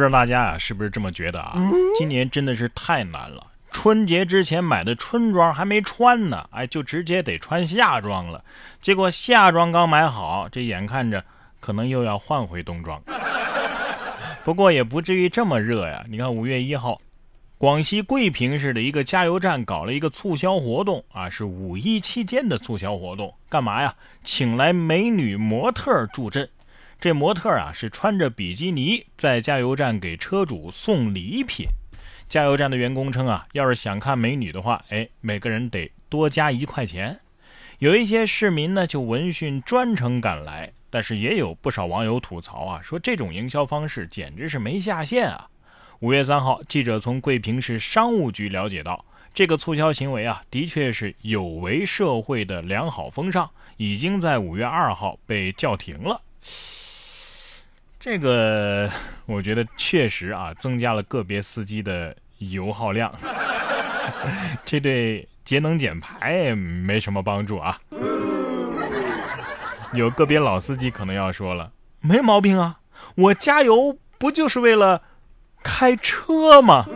不知道大家啊是不是这么觉得啊？今年真的是太难了，春节之前买的春装还没穿呢，哎，就直接得穿夏装了。结果夏装刚买好，这眼看着可能又要换回冬装。不过也不至于这么热呀。你看五月一号，广西桂平市的一个加油站搞了一个促销活动啊，是五一期间的促销活动，干嘛呀？请来美女模特助阵。这模特啊是穿着比基尼在加油站给车主送礼品。加油站的员工称啊，要是想看美女的话，哎，每个人得多加一块钱。有一些市民呢就闻讯专程赶来，但是也有不少网友吐槽啊，说这种营销方式简直是没下限啊。五月三号，记者从桂平市商务局了解到，这个促销行为啊，的确是有违社会的良好风尚，已经在五月二号被叫停了。这个我觉得确实啊，增加了个别司机的油耗量，这对节能减排没什么帮助啊。有个别老司机可能要说了，没毛病啊，我加油不就是为了开车吗？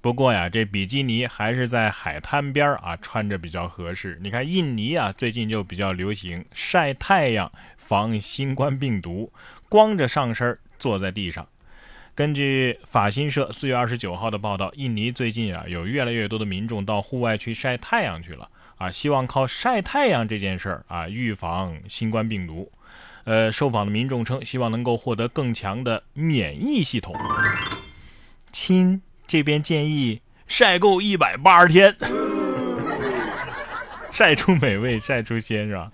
不过呀，这比基尼还是在海滩边啊穿着比较合适。你看印尼啊，最近就比较流行晒太阳。防新冠病毒，光着上身坐在地上。根据法新社四月二十九号的报道，印尼最近啊有越来越多的民众到户外去晒太阳去了啊，希望靠晒太阳这件事儿啊预防新冠病毒。呃，受访的民众称，希望能够获得更强的免疫系统。亲，这边建议晒够一百八十天，晒出美味，晒出鲜，是吧？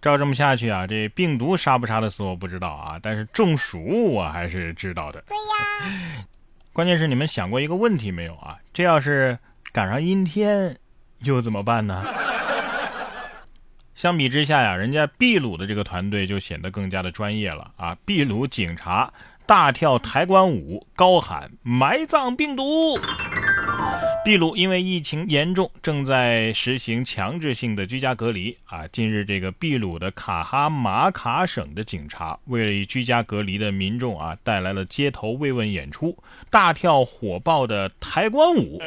照这么下去啊，这病毒杀不杀得死我不知道啊，但是中暑我还是知道的。对呀，关键是你们想过一个问题没有啊？这要是赶上阴天，又怎么办呢？相比之下呀，人家秘鲁的这个团队就显得更加的专业了啊！秘鲁警察大跳抬棺舞，高喊埋葬病毒。秘鲁因为疫情严重，正在实行强制性的居家隔离啊。近日，这个秘鲁的卡哈马卡省的警察为居家隔离的民众啊带来了街头慰问演出，大跳火爆的抬棺舞。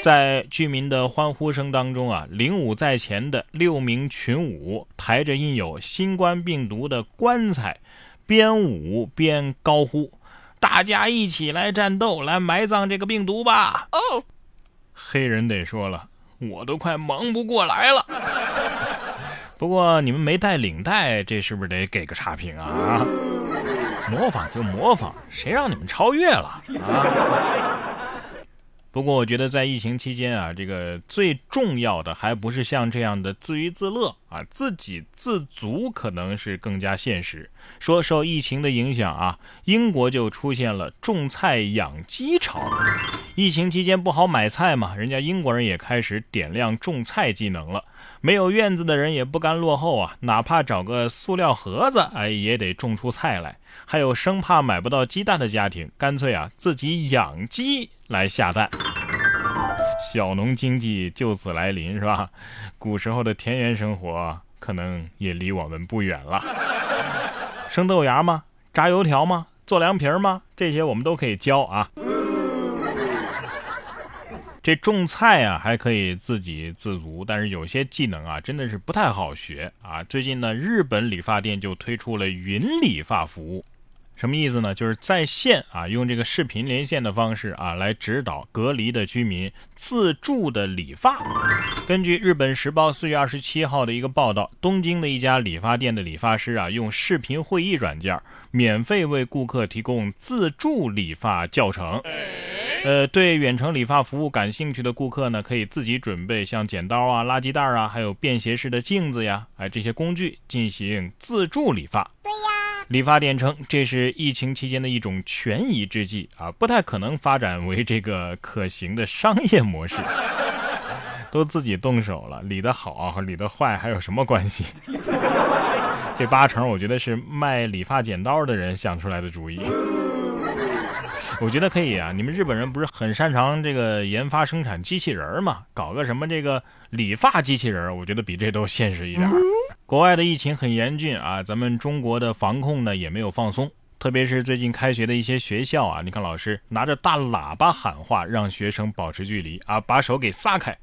在居民的欢呼声当中啊，领舞在前的六名群舞抬着印有新冠病毒的棺材，边舞边高呼：“大家一起来战斗，来埋葬这个病毒吧！”哦。黑人得说了，我都快忙不过来了。不过你们没带领带，这是不是得给个差评啊？模仿就模仿，谁让你们超越了啊？不过我觉得在疫情期间啊，这个最重要的还不是像这样的自娱自乐啊，自给自足可能是更加现实。说受疫情的影响啊，英国就出现了种菜养鸡潮。疫情期间不好买菜嘛，人家英国人也开始点亮种菜技能了。没有院子的人也不甘落后啊，哪怕找个塑料盒子，哎，也得种出菜来。还有生怕买不到鸡蛋的家庭，干脆啊自己养鸡来下蛋。小农经济就此来临，是吧？古时候的田园生活可能也离我们不远了。生豆芽吗？炸油条吗？做凉皮吗？这些我们都可以教啊。这种菜啊，还可以自给自足，但是有些技能啊，真的是不太好学啊。最近呢，日本理发店就推出了云理发服务。什么意思呢？就是在线啊，用这个视频连线的方式啊，来指导隔离的居民自助的理发。根据日本时报四月二十七号的一个报道，东京的一家理发店的理发师啊，用视频会议软件免费为顾客提供自助理发教程。呃，对远程理发服务感兴趣的顾客呢，可以自己准备像剪刀啊、垃圾袋啊，还有便携式的镜子呀，哎，这些工具进行自助理发。对呀。理发店称，这是疫情期间的一种权宜之计啊，不太可能发展为这个可行的商业模式。都自己动手了，理得好和理得坏还有什么关系？这八成我觉得是卖理发剪刀的人想出来的主意。我觉得可以啊，你们日本人不是很擅长这个研发生产机器人吗？搞个什么这个理发机器人，我觉得比这都现实一点。国外的疫情很严峻啊，咱们中国的防控呢也没有放松。特别是最近开学的一些学校啊，你看老师拿着大喇叭喊话，让学生保持距离啊，把手给撒开。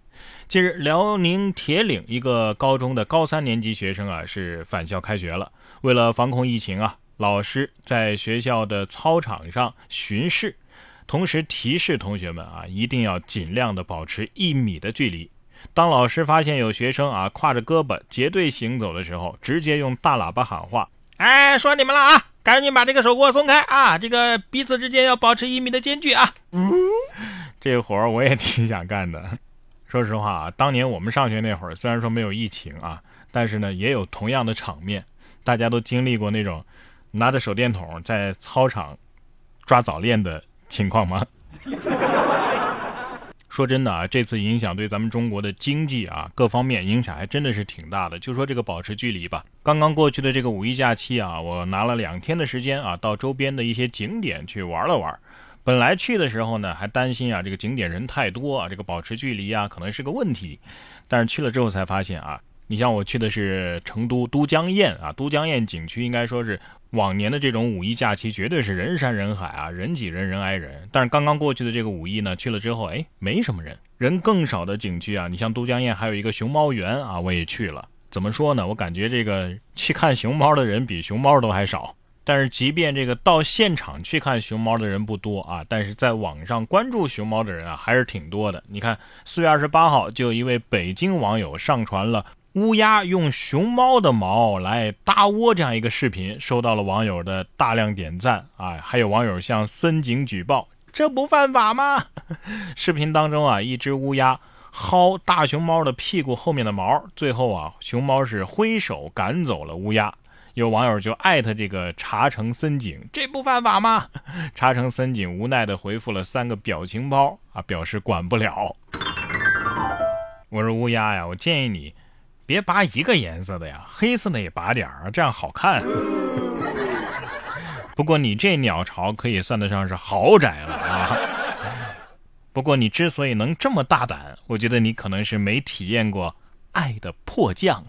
近日，辽宁铁岭一个高中的高三年级学生啊是返校开学了。为了防控疫情啊，老师在学校的操场上巡视，同时提示同学们啊一定要尽量的保持一米的距离。当老师发现有学生啊挎着胳膊结队行走的时候，直接用大喇叭喊话：“哎，说你们了啊！”赶紧把这个手给我松开啊！这个彼此之间要保持一米的间距啊！嗯，这活儿我也挺想干的。说实话啊，当年我们上学那会儿，虽然说没有疫情啊，但是呢，也有同样的场面。大家都经历过那种拿着手电筒在操场抓早恋的情况吗？说真的啊，这次影响对咱们中国的经济啊各方面影响还真的是挺大的。就说这个保持距离吧。刚刚过去的这个五一假期啊，我拿了两天的时间啊，到周边的一些景点去玩了玩。本来去的时候呢，还担心啊这个景点人太多啊，这个保持距离啊可能是个问题。但是去了之后才发现啊，你像我去的是成都都江堰啊，都江堰景区应该说是。往年的这种五一假期绝对是人山人海啊，人挤人，人挨人。但是刚刚过去的这个五一呢，去了之后，哎，没什么人，人更少的景区啊。你像都江堰还有一个熊猫园啊，我也去了。怎么说呢？我感觉这个去看熊猫的人比熊猫都还少。但是即便这个到现场去看熊猫的人不多啊，但是在网上关注熊猫的人啊还是挺多的。你看，四月二十八号就有一位北京网友上传了。乌鸦用熊猫的毛来搭窝，这样一个视频收到了网友的大量点赞啊！还有网友向森警举报，这不犯法吗？视频当中啊，一只乌鸦薅大熊猫的屁股后面的毛，最后啊，熊猫是挥手赶走了乌鸦。有网友就艾特这个茶城森警，这不犯法吗？茶城森警无奈的回复了三个表情包啊，表示管不了。我说乌鸦呀，我建议你。别拔一个颜色的呀，黑色的也拔点儿，这样好看。不过你这鸟巢可以算得上是豪宅了啊。不过你之所以能这么大胆，我觉得你可能是没体验过爱的迫降。